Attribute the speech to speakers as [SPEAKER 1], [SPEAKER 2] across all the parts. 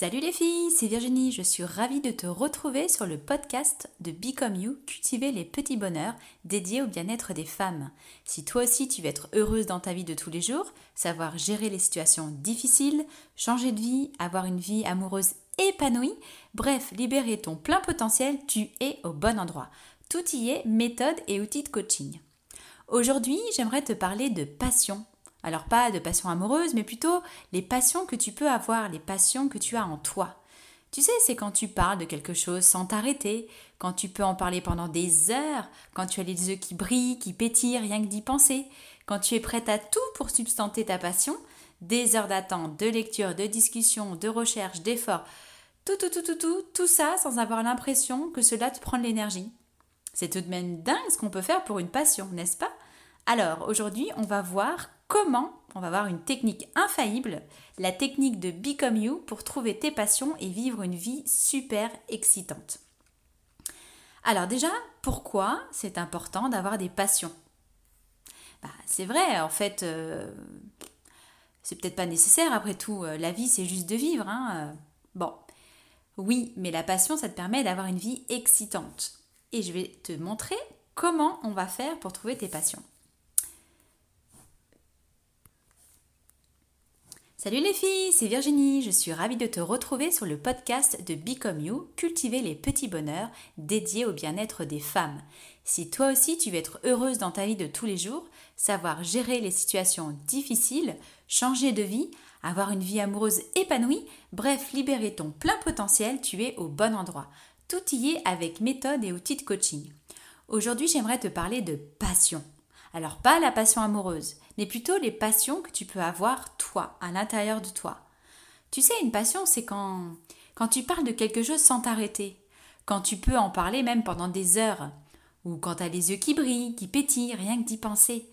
[SPEAKER 1] Salut les filles, c'est Virginie, je suis ravie de te retrouver sur le podcast de Become You, cultiver les petits bonheurs dédiés au bien-être des femmes. Si toi aussi tu veux être heureuse dans ta vie de tous les jours, savoir gérer les situations difficiles, changer de vie, avoir une vie amoureuse épanouie, bref, libérer ton plein potentiel, tu es au bon endroit. Tout y est, méthode et outils de coaching. Aujourd'hui, j'aimerais te parler de passion alors pas de passion amoureuse, mais plutôt les passions que tu peux avoir, les passions que tu as en toi. Tu sais, c'est quand tu parles de quelque chose sans t'arrêter, quand tu peux en parler pendant des heures, quand tu as les yeux qui brillent, qui pétillent, rien que d'y penser, quand tu es prête à tout pour substanter ta passion, des heures d'attente, de lecture, de discussion, de recherche, d'effort, tout, tout, tout, tout, tout, tout ça sans avoir l'impression que cela te prend de l'énergie. C'est tout de même dingue ce qu'on peut faire pour une passion, n'est-ce pas? Alors, aujourd'hui, on va voir comment on va voir une technique infaillible, la technique de Become You pour trouver tes passions et vivre une vie super excitante. Alors déjà, pourquoi c'est important d'avoir des passions? Bah, C'est vrai, en fait, euh, c'est peut-être pas nécessaire, après tout, euh, la vie c'est juste de vivre. Hein, euh. bon, oui, mais la passion, ça te permet d'avoir une vie excitante. Et je vais te montrer comment on va faire pour trouver tes passions. Salut les filles, c'est Virginie, je suis ravie de te retrouver sur le podcast de Become You, cultiver les petits bonheurs dédiés au bien-être des femmes. Si toi aussi tu veux être heureuse dans ta vie de tous les jours, savoir gérer les situations difficiles, changer de vie, avoir une vie amoureuse épanouie, bref, libérer ton plein potentiel, tu es au bon endroit. Tout y est avec méthode et outils de coaching. Aujourd'hui, j'aimerais te parler de passion. Alors pas la passion amoureuse, mais plutôt les passions que tu peux avoir toi, à l'intérieur de toi. Tu sais, une passion, c'est quand, quand tu parles de quelque chose sans t'arrêter, quand tu peux en parler même pendant des heures, ou quand tu as les yeux qui brillent, qui pétillent, rien que d'y penser.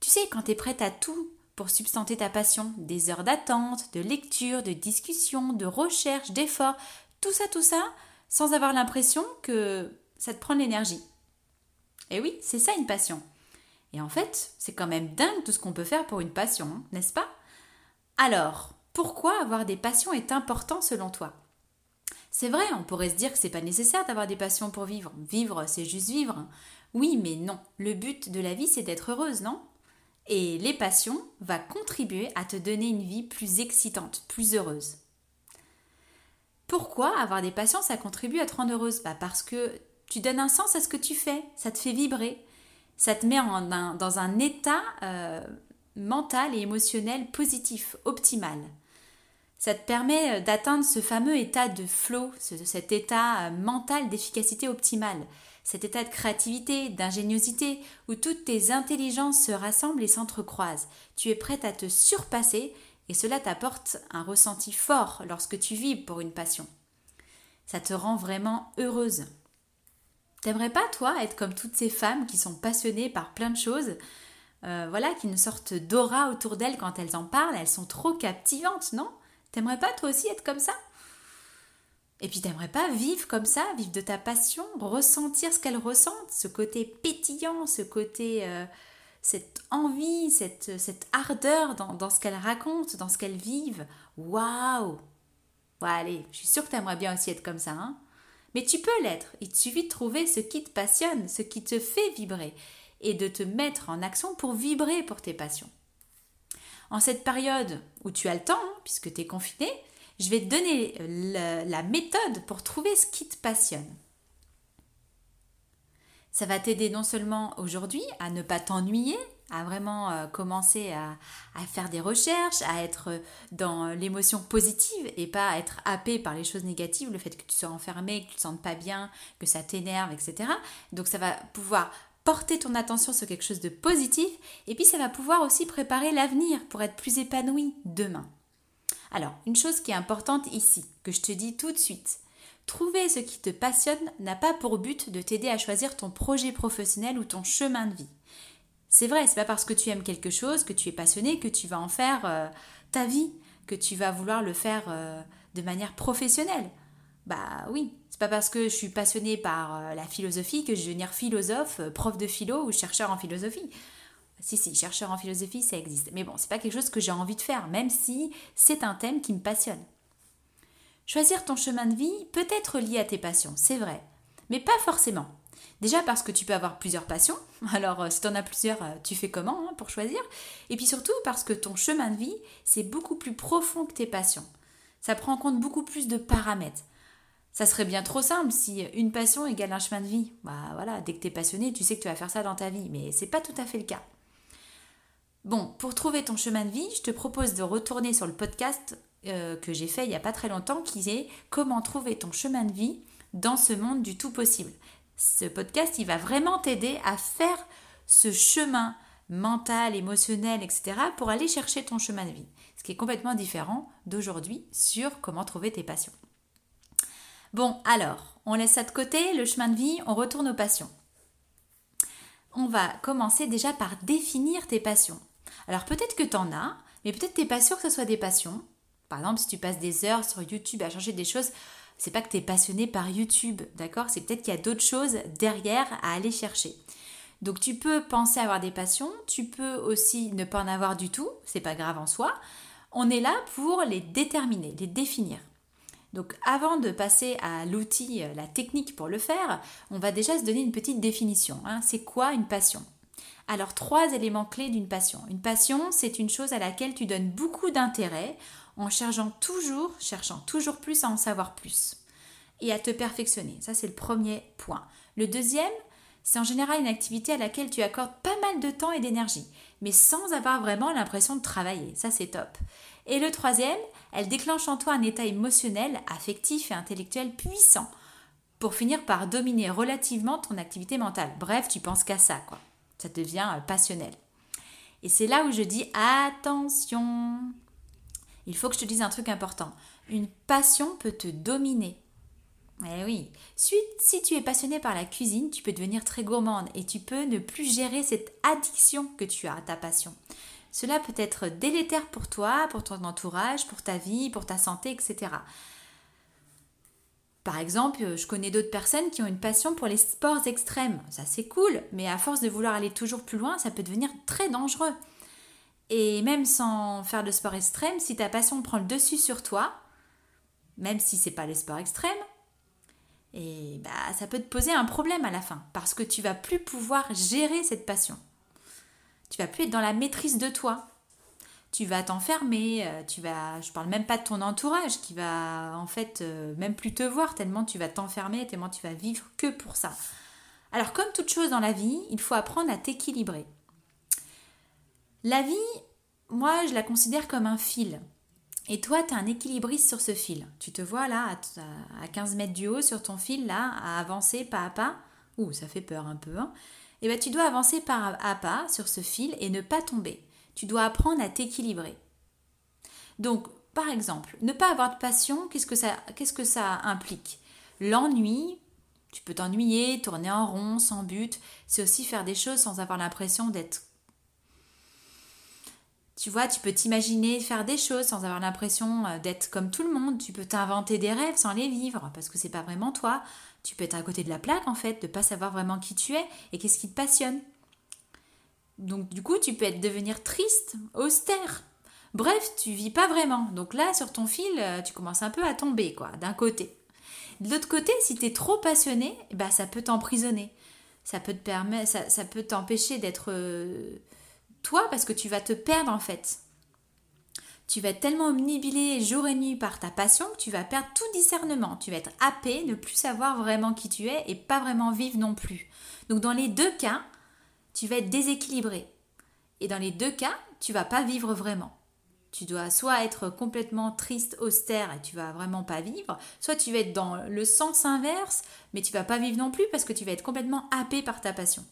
[SPEAKER 1] Tu sais, quand tu es prête à tout pour substanter ta passion, des heures d'attente, de lecture, de discussion, de recherche, d'effort, tout ça, tout ça, sans avoir l'impression que ça te prend l'énergie. Et oui, c'est ça une passion. Et en fait, c'est quand même dingue tout ce qu'on peut faire pour une passion, hein, n'est-ce pas? Alors, pourquoi avoir des passions est important selon toi? C'est vrai, on pourrait se dire que c'est pas nécessaire d'avoir des passions pour vivre. Vivre, c'est juste vivre. Oui, mais non. Le but de la vie, c'est d'être heureuse, non? Et les passions vont contribuer à te donner une vie plus excitante, plus heureuse. Pourquoi avoir des passions, ça contribue à te rendre heureuse? Bah Parce que tu donnes un sens à ce que tu fais, ça te fait vibrer, ça te met dans un état euh, mental et émotionnel positif, optimal. Ça te permet euh, d'atteindre ce fameux état de flow, cet état euh, mental d'efficacité optimale, cet état de créativité, d'ingéniosité, où toutes tes intelligences se rassemblent et s'entrecroisent. Tu es prête à te surpasser et cela t'apporte un ressenti fort lorsque tu vis pour une passion. Ça te rend vraiment heureuse. T'aimerais pas, toi, être comme toutes ces femmes qui sont passionnées par plein de choses, euh, voilà, qui nous sortent d'aura autour d'elles quand elles en parlent, elles sont trop captivantes, non? T'aimerais pas, toi aussi, être comme ça? Et puis, t'aimerais pas vivre comme ça, vivre de ta passion, ressentir ce qu'elles ressentent, ce côté pétillant, ce côté. Euh, cette envie, cette, ardeur dans, dans ce qu'elles racontent, dans ce qu'elles vivent? Waouh Ouais, allez, je suis sûre que t'aimerais bien aussi être comme ça, hein mais tu peux l'être. Il te suffit de trouver ce qui te passionne, ce qui te fait vibrer, et de te mettre en action pour vibrer pour tes passions. En cette période où tu as le temps, hein, puisque tu es confiné, je vais te donner la méthode pour trouver ce qui te passionne. Ça va t'aider non seulement aujourd'hui à ne pas t'ennuyer, à vraiment euh, commencer à, faire des recherches, à être dans l'émotion positive et pas à être happé par les choses négatives, le fait que tu sois enfermé, que tu te sentes pas bien, que ça t'énerve, etc. Donc ça va pouvoir porter ton attention sur quelque chose de positif et puis ça va pouvoir aussi préparer l'avenir pour être plus épanoui demain. Alors, une chose qui est importante ici, que je te dis tout de suite, trouver ce qui te passionne n'a pas pour but de t'aider à choisir ton projet professionnel ou ton chemin de vie. C'est vrai, c'est pas parce que tu aimes quelque chose, que tu es passionné, que tu vas en faire euh, ta vie, que tu vas vouloir le faire euh, de manière professionnelle. Bah oui, c'est pas parce que je suis passionnée par euh, la philosophie que je vais devenir philosophe, prof de philo ou chercheur en philosophie. Si, si, chercheur en philosophie, ça existe. Mais bon, c'est pas quelque chose que j'ai envie de faire, même si c'est un thème qui me passionne. Choisir ton chemin de vie peut être lié à tes passions, c'est vrai, mais pas forcément. Déjà parce que tu peux avoir plusieurs passions, alors euh, si tu en as plusieurs, euh, tu fais comment hein, pour choisir? Et puis surtout parce que ton chemin de vie, c'est beaucoup plus profond que tes passions. Ça prend en compte beaucoup plus de paramètres. Ça serait bien trop simple si une passion égale un chemin de vie. Bah voilà, dès que tu es passionné, tu sais que tu vas faire ça dans ta vie, mais c'est pas tout à fait le cas. Bon, pour trouver ton chemin de vie, je te propose de retourner sur le podcast euh, que j'ai fait il n'y a pas très longtemps qui est Comment trouver ton chemin de vie dans ce monde du tout possible. Ce podcast, il va vraiment t'aider à faire ce chemin mental, émotionnel, etc. pour aller chercher ton chemin de vie. Ce qui est complètement différent d'aujourd'hui sur comment trouver tes passions. Bon, alors, on laisse ça de côté, le chemin de vie, on retourne aux passions. On va commencer déjà par définir tes passions. Alors peut-être que tu en as, mais peut-être tu n'es pas sûr que ce soit des passions. Par exemple, si tu passes des heures sur YouTube à changer des choses, c'est pas que tu es passionné par YouTube, d'accord? C'est peut-être qu'il y a d'autres choses derrière à aller chercher. Donc tu peux penser avoir des passions, tu peux aussi ne pas en avoir du tout, c'est pas grave en soi. On est là pour les déterminer, les définir. Donc avant de passer à l'outil, euh, la technique pour le faire, on va déjà se donner une petite définition. Hein. C'est quoi une passion? Alors trois éléments clés d'une passion. Une passion, c'est une chose à laquelle tu donnes beaucoup d'intérêt en cherchant toujours, cherchant toujours plus à en savoir plus et à te perfectionner. Ça, c'est le premier point. Le deuxième, c'est en général une activité à laquelle tu accordes pas mal de temps et d'énergie, mais sans avoir vraiment l'impression de travailler. Ça, c'est top. Et le troisième, elle déclenche en toi un état émotionnel, affectif et intellectuel puissant pour finir par dominer relativement ton activité mentale. Bref, tu penses qu'à ça, quoi. Ça devient euh, passionnel. Et c'est là où je dis attention. Il faut que je te dise un truc important. Une passion peut te dominer. Eh oui. Si tu es passionné par la cuisine, tu peux devenir très gourmande et tu peux ne plus gérer cette addiction que tu as à ta passion. Cela peut être délétère pour toi, pour ton entourage, pour ta vie, pour ta santé, etc. Par exemple, je connais d'autres personnes qui ont une passion pour les sports extrêmes. Ça c'est cool, mais à force de vouloir aller toujours plus loin, ça peut devenir très dangereux. Et même sans faire de sport extrême, si ta passion prend le dessus sur toi, même si c'est pas les sports extrêmes, et bah ça peut te poser un problème à la fin parce que tu vas plus pouvoir gérer cette passion. Tu vas plus être dans la maîtrise de toi. Tu vas t'enfermer, euh, tu vas, je parle même pas de ton entourage qui va en fait euh, même plus te voir tellement tu vas t'enfermer, tellement tu vas vivre que pour ça. Alors comme toute chose dans la vie, il faut apprendre à t'équilibrer. La vie, moi je la considère comme un fil. Et toi, tu es un équilibriste sur ce fil. Tu te vois là, à 15 mètres du haut, sur ton fil, là, à avancer pas à pas. Ouh, ça fait peur un peu. Hein et eh bien tu dois avancer pas à pas sur ce fil et ne pas tomber. Tu dois apprendre à t'équilibrer. Donc, par exemple, ne pas avoir de passion, qu'est-ce que ça implique? L'ennui, tu peux t'ennuyer, tourner en rond, sans but. C'est aussi faire des choses sans avoir l'impression d'être tu vois, tu peux t'imaginer faire des choses sans avoir l'impression euh, d'être comme tout le monde. Tu peux t'inventer des rêves sans les vivre parce que c'est pas vraiment toi. Tu peux être à côté de la plaque en fait, de pas savoir vraiment qui tu es et qu'est-ce qui te passionne. Donc du coup, tu peux être devenir triste, austère. Bref, tu vis pas vraiment. Donc là, sur ton fil, euh, tu commences un peu à tomber quoi, d'un côté. De l'autre côté, si tu es trop passionné, bah ça peut t'emprisonner. Ça peut te permettre ça, peut t'empêcher d'être euh, toi parce que tu vas te perdre en fait. Tu vas être tellement omnibilé jour et nuit par ta passion que tu vas perdre tout discernement. Tu vas être happé, ne plus savoir vraiment qui tu es et pas vraiment vivre non plus. Donc dans les deux cas, tu vas être déséquilibré. Et dans les deux cas, tu vas pas vivre vraiment. Tu dois soit être complètement triste, austère et tu vas vraiment pas vivre, soit tu vas être dans le sens inverse, mais tu vas pas vivre non plus parce que tu vas être complètement happé par ta passion.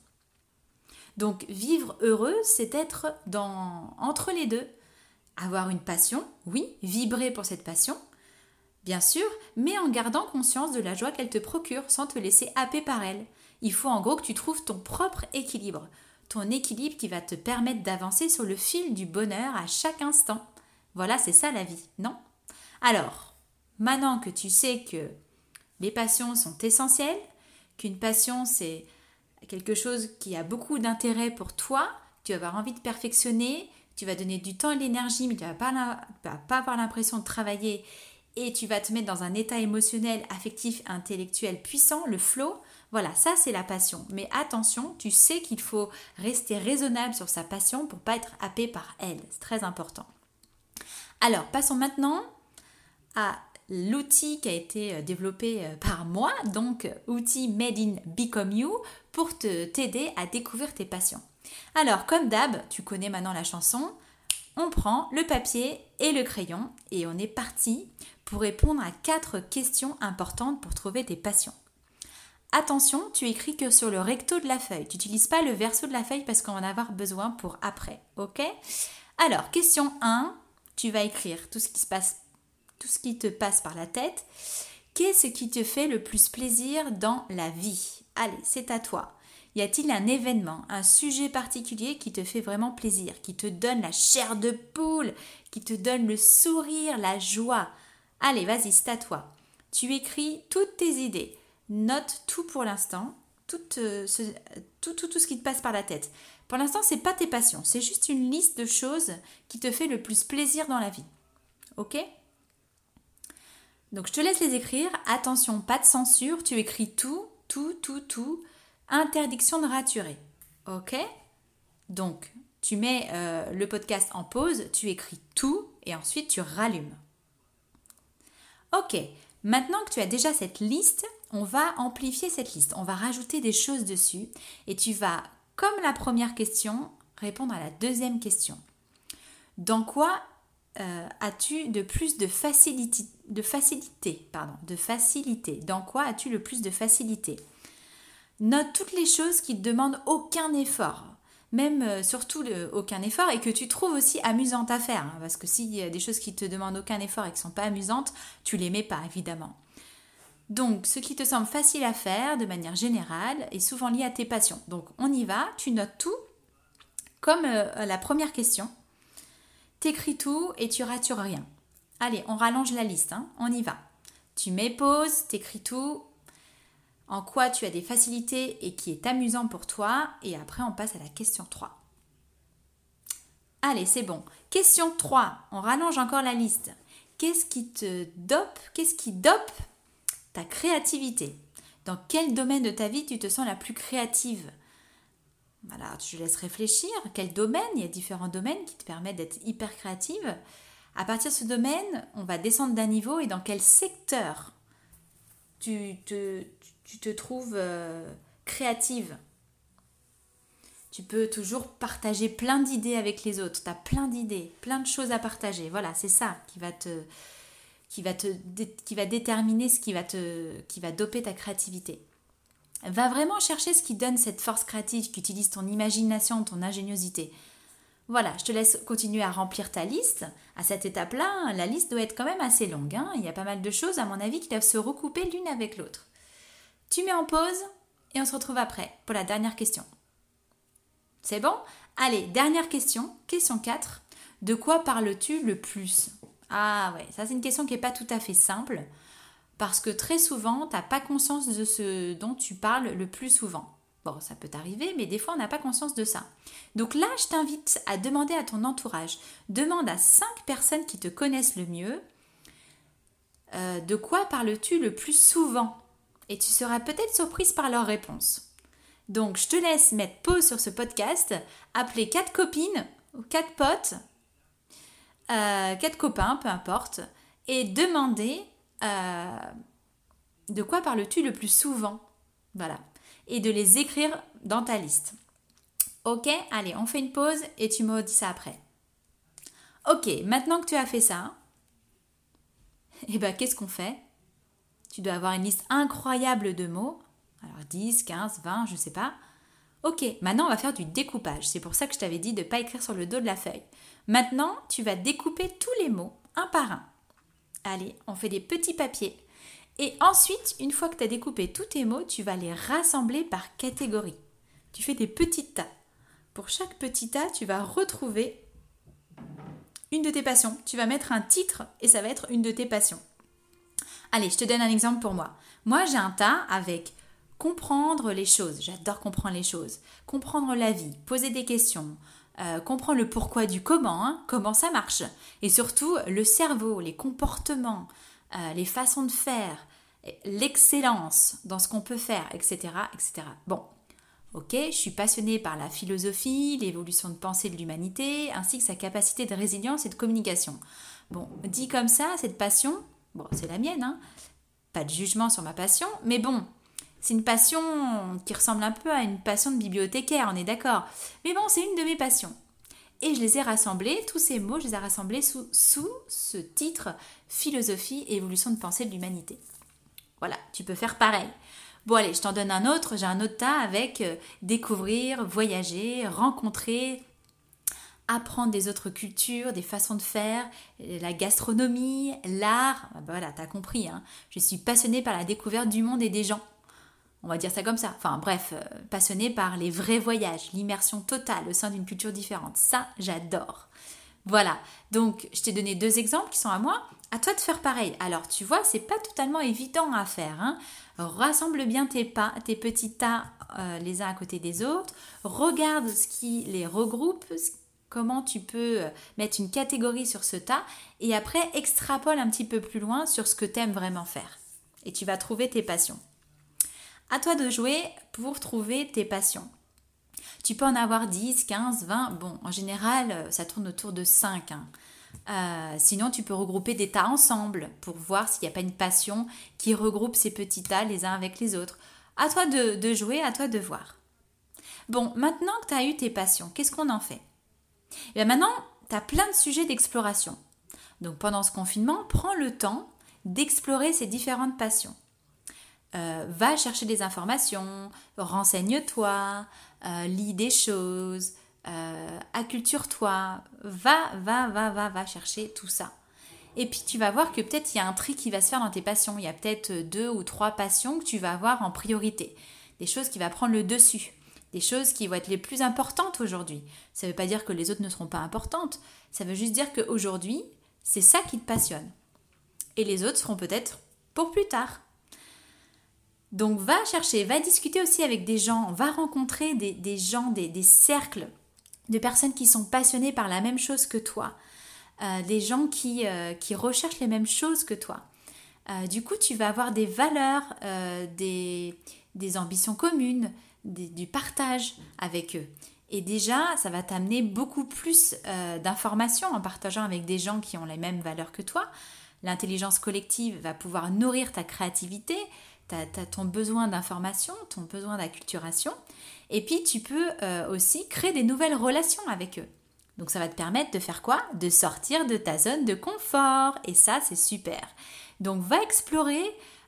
[SPEAKER 1] Donc vivre heureux, c'est être dans entre les deux. Avoir une passion, oui, vibrer pour cette passion, bien sûr, mais en gardant conscience de la joie qu'elle te procure sans te laisser happer par elle. Il faut en gros que tu trouves ton propre équilibre, ton équilibre qui va te permettre d'avancer sur le fil du bonheur à chaque instant. Voilà, c'est ça la vie, non? Alors, maintenant que tu sais que les passions sont essentielles, qu'une passion c'est quelque chose qui a beaucoup d'intérêt pour toi, tu vas avoir envie de perfectionner, tu vas donner du temps et de l'énergie, mais tu ne vas pas, pas avoir l'impression de travailler et tu vas te mettre dans un état émotionnel, affectif, intellectuel puissant, le flow. Voilà, ça c'est la passion. Mais attention, tu sais qu'il faut rester raisonnable sur sa passion pour pas être happé par elle. C'est très important. Alors, passons maintenant à l'outil qui a été euh, développé euh, par moi, donc outil Made in Become You, pour t'aider à découvrir tes passions. Alors, comme d'hab, tu connais maintenant la chanson, on prend le papier et le crayon et on est parti pour répondre à quatre questions importantes pour trouver tes passions. Attention, tu écris que sur le recto de la feuille. Tu n'utilises pas le verso de la feuille parce qu'on va en avoir besoin pour après. Ok? Alors, question 1, tu vas écrire tout ce qui se passe, tout ce qui te passe par la tête. Qu'est-ce qui te fait le plus plaisir dans la vie? Allez, c'est à toi. Y a-t-il un événement, un sujet particulier qui te fait vraiment plaisir, qui te donne la chair de poule, qui te donne le sourire, la joie? Allez, vas-y, c'est à toi. Tu écris toutes tes idées. Note tout pour l'instant, tout, euh, tout, ce qui te passe par la tête. Pour l'instant, c'est pas tes passions, c'est juste une liste de choses qui te fait le plus plaisir dans la vie. Ok? Donc je te laisse les écrire. Attention, pas de censure. Tu écris tout, tout, tout, tout. Interdiction de raturer. Ok? Donc tu mets euh, le podcast en pause, tu écris tout et ensuite tu rallumes. Ok, maintenant que tu as déjà cette liste, on va amplifier cette liste, on va rajouter des choses dessus et tu vas, comme la première question, répondre à la deuxième question. Dans quoi euh, as-tu de plus de facilité, de facilité, pardon, de facilité Dans quoi as-tu le plus de facilité? Note toutes les choses qui ne demandent aucun effort même euh, surtout aucun effort et que tu trouves aussi amusante à faire. Hein, parce que s'il y a des choses qui te demandent aucun effort et qui ne sont pas amusantes, tu les mets pas évidemment. Donc, ce qui te semble facile à faire de manière générale est souvent lié à tes passions. Donc, on y va, tu notes tout, comme euh, la première question. T'écris tout et tu ratures rien. Allez, on rallonge la liste, hein, on y va. Tu mets pause, t'écris tout, en quoi tu as des facilités et qui est amusant pour toi, et après on passe à la question 3. Allez, c'est bon. Question 3, on rallonge encore la liste. Qu'est-ce qui te dope? Qu'est-ce qui dope ta créativité? Dans quel domaine de ta vie tu te sens la plus créative? Voilà, je laisse réfléchir. Quel domaine? Il y a différents domaines qui te permettent d'être hyper créative. À partir de ce domaine, on va descendre d'un niveau et dans quel secteur tu te, trouves euh, créative? Tu peux toujours partager plein d'idées avec les autres. Tu as plein d'idées, plein de choses à partager. Voilà, c'est ça qui va te qui va te qui va déterminer ce qui va te qui va doper ta créativité. Va vraiment chercher ce qui donne cette force créative, qui utilise ton imagination, ton ingéniosité. Voilà, je te laisse continuer à remplir ta liste. À cette étape-là, la liste doit être quand même assez longue. Hein. Il y a pas mal de choses, à mon avis, qui doivent se recouper l'une avec l'autre. Tu mets en pause et on se retrouve après pour la dernière question. C'est bon? Allez, dernière question, question 4. De quoi parles-tu le plus? Ah ouais, ça c'est une question qui n'est pas tout à fait simple parce que très souvent, tu n'as pas conscience de ce dont tu parles le plus souvent. Bon, ça peut t'arriver, mais des fois, on n'a pas conscience de ça. Donc là, je t'invite à demander à ton entourage, demande à 5 personnes qui te connaissent le mieux, euh, de quoi parles-tu le plus souvent? Et tu seras peut-être surprise par leurs réponses. Donc je te laisse mettre pause sur ce podcast, appeler quatre copines ou quatre potes, euh, quatre copains, peu importe, et demander euh, de quoi parles-tu le plus souvent? Voilà. Et de les écrire dans ta liste. Ok, allez, on fait une pause et tu me dis ça après. Ok, maintenant que tu as fait ça, eh ben, qu'est-ce qu'on fait? Tu dois avoir une liste incroyable de mots. Alors 10, 15, 20, je sais pas. Ok, maintenant on va faire du découpage. C'est pour ça que je t'avais dit de ne pas écrire sur le dos de la feuille. Maintenant, tu vas découper tous les mots, un par un. Allez, on fait des petits papiers. Et ensuite, une fois que tu as découpé tous tes mots, tu vas les rassembler par catégorie. Tu fais des petits tas. Pour chaque petit tas, tu vas retrouver une de tes passions. Tu vas mettre un titre et ça va être une de tes passions. Allez, je te donne un exemple pour moi. Moi, j'ai un tas avec comprendre les choses. J'adore comprendre les choses. Comprendre la vie, poser des questions, euh, comprendre le pourquoi du comment, hein, comment ça marche. Et surtout, le cerveau, les comportements, euh, les façons de faire, l'excellence dans ce qu'on peut faire, etc., etc. Bon, ok, je suis passionnée par la philosophie, l'évolution de pensée de l'humanité, ainsi que sa capacité de résilience et de communication. Bon, dit comme ça, cette passion, bon, c'est la mienne, hein, pas de jugement sur ma passion, mais bon, c'est une passion qui ressemble un peu à une passion de bibliothécaire, on est d'accord. Mais bon, c'est une de mes passions. Et je les ai rassemblés, tous ces mots, je les ai rassemblés sous, ce titre Philosophie évolution de pensée de l'humanité. Voilà, tu peux faire pareil. Bon allez, je t'en donne un autre, j'ai un autre tas avec euh, découvrir, voyager, rencontrer, apprendre des autres cultures, des façons de faire, la gastronomie, l'art. Ah bah voilà, t'as compris, hein. je suis passionnée par la découverte du monde et des gens. On va dire ça comme ça. Enfin bref, euh, passionnée par les vrais voyages, l'immersion totale au sein d'une culture différente. Ça, j'adore. Voilà, donc je t'ai donné deux exemples qui sont à moi. À toi de faire pareil. Alors tu vois, c'est pas totalement évident à faire. Hein. Rassemble bien tes pas, tes petits tas euh, les uns à côté des autres. Regarde ce qui les regroupe, comment tu peux euh, mettre une catégorie sur ce tas et après extrapole un petit peu plus loin sur ce que tu aimes vraiment faire. Et tu vas trouver tes passions. À toi de jouer pour trouver tes passions. Tu peux en avoir 10, 15, 20. Bon, en général, euh, ça tourne autour de 5. Hein. Euh, sinon, tu peux regrouper des tas ensemble pour voir s'il n'y a pas une passion qui regroupe ces petits tas les uns avec les autres. À toi de, jouer, à toi de voir. Bon, maintenant que tu as eu tes passions, qu'est-ce qu'on en fait? Et eh Maintenant, tu as plein de sujets d'exploration. Donc pendant ce confinement, prends le temps d'explorer ces différentes passions. Euh, va chercher des informations, renseigne-toi, euh, lis des choses, euh, acculture-toi, va, va, va, va, va chercher tout ça. Et puis tu vas voir que peut-être il y a un tri qui va se faire dans tes passions. Il y a peut-être deux ou trois passions que tu vas avoir en priorité. Des choses qui vont prendre le dessus. Des choses qui vont être les plus importantes aujourd'hui. Ça ne veut pas dire que les autres ne seront pas importantes. Ça veut juste dire qu'aujourd'hui, c'est ça qui te passionne. Et les autres seront peut-être pour plus tard. Donc va chercher, va discuter aussi avec des gens, va rencontrer des, gens, des, cercles de personnes qui sont passionnées par la même chose que toi, euh, des gens qui, euh, qui, recherchent les mêmes choses que toi. Euh, du coup, tu vas avoir des valeurs, des, ambitions communes, du partage avec eux. Et déjà, ça va t'amener beaucoup plus d'informations en partageant avec des gens qui ont les mêmes valeurs que toi. L'intelligence collective va pouvoir nourrir ta créativité, tu as, ton besoin d'information, ton besoin d'acculturation, et puis tu peux euh, aussi créer des nouvelles relations avec eux. Donc ça va te permettre de faire quoi? De sortir de ta zone de confort, et ça c'est super. Donc va explorer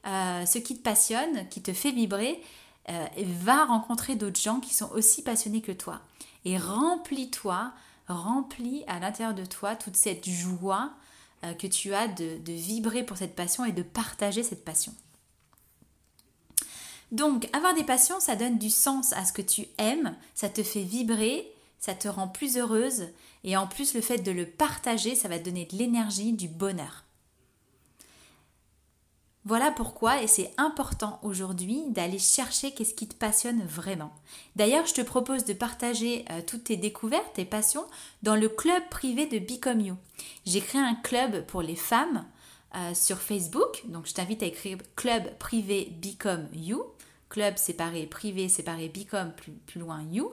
[SPEAKER 1] euh, ce qui te passionne, qui te fait vibrer, euh, et va rencontrer d'autres gens qui sont aussi passionnés que toi. Et remplis-toi, remplis à l'intérieur de toi toute cette joie que tu as de vibrer pour cette passion et de partager cette passion. Donc, avoir des passions, ça donne du sens à ce que tu aimes, ça te fait vibrer, ça te rend plus heureuse, et en plus, le fait de le partager, ça va te donner de l'énergie, du bonheur. Voilà pourquoi, et c'est important aujourd'hui, d'aller chercher qu'est-ce qui te passionne vraiment. D'ailleurs, je te propose de partager euh, toutes tes découvertes, tes passions, dans le club privé de Become You. J'ai créé un club pour les femmes euh, sur Facebook, donc je t'invite à écrire club privé Become You club séparé, privé séparé, Become plus, plus loin You.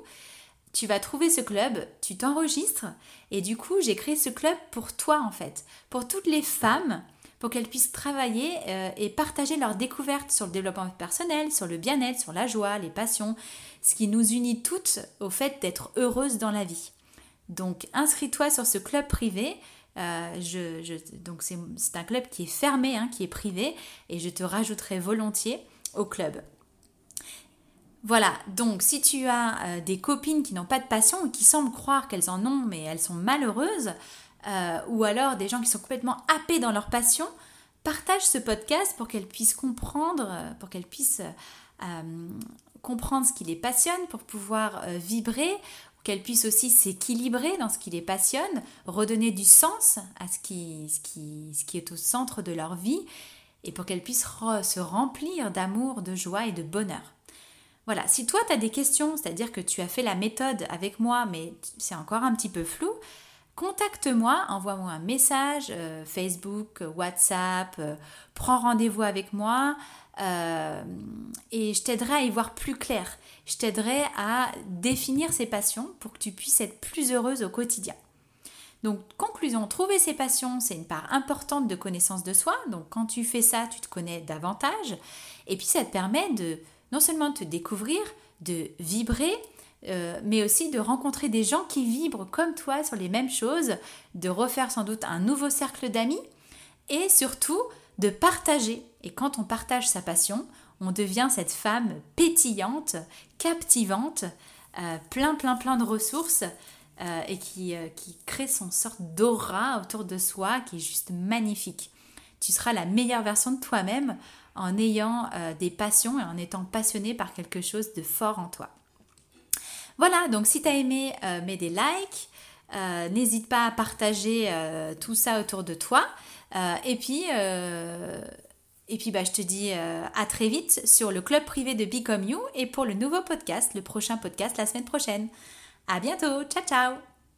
[SPEAKER 1] Tu vas trouver ce club, tu t'enregistres et du coup j'ai créé ce club pour toi en fait, pour toutes les femmes, pour qu'elles puissent travailler euh, et partager leurs découvertes sur le développement personnel, sur le bien-être, sur la joie, les passions, ce qui nous unit toutes au fait d'être heureuses dans la vie. Donc inscris-toi sur ce club privé. Euh, donc c'est un club qui est fermé, hein, qui est privé, et je te rajouterai volontiers au club. Voilà, donc si tu as euh, des copines qui n'ont pas de passion ou qui semblent croire qu'elles en ont mais elles sont malheureuses, euh, ou alors des gens qui sont complètement happés dans leur passion, partage ce podcast pour qu'elles puissent comprendre, euh, pour qu'elles puissent comprendre ce qui les passionne, pour pouvoir vibrer, qu'elles puissent aussi s'équilibrer dans ce qui les passionne, redonner du sens à ce qui, est au centre de leur vie, et pour qu'elles puissent se remplir d'amour, de joie et de bonheur. Voilà, si toi tu as des questions, c'est-à-dire que tu as fait la méthode avec moi, mais c'est encore un petit peu flou, contacte-moi, envoie-moi un message, euh, Facebook, WhatsApp, euh, prends rendez-vous avec moi euh, et je t'aiderai à y voir plus clair. Je t'aiderai à définir ses passions pour que tu puisses être plus heureuse au quotidien. Donc, conclusion, trouver ses passions, c'est une part importante de connaissance de soi. Donc, quand tu fais ça, tu te connais davantage. Et puis, ça te permet de seulement de te découvrir, de vibrer, euh, mais aussi de rencontrer des gens qui vibrent comme toi sur les mêmes choses, de refaire sans doute un nouveau cercle d'amis et surtout de partager. Et quand on partage sa passion, on devient cette femme pétillante, captivante, euh, plein, plein, plein de ressources euh, et qui, qui crée son sorte d'aura autour de soi qui est juste magnifique. Tu seras la meilleure version de toi-même en ayant des passions et en étant passionné par quelque chose de fort en toi. Voilà, donc si tu as aimé, euh, mets des likes. Euh, n'hésite pas à partager euh, tout ça autour de toi. et puis, et puis bah, je te dis à très vite sur le club privé de Become You et pour le nouveau podcast, le prochain podcast la semaine prochaine. À bientôt, ciao ciao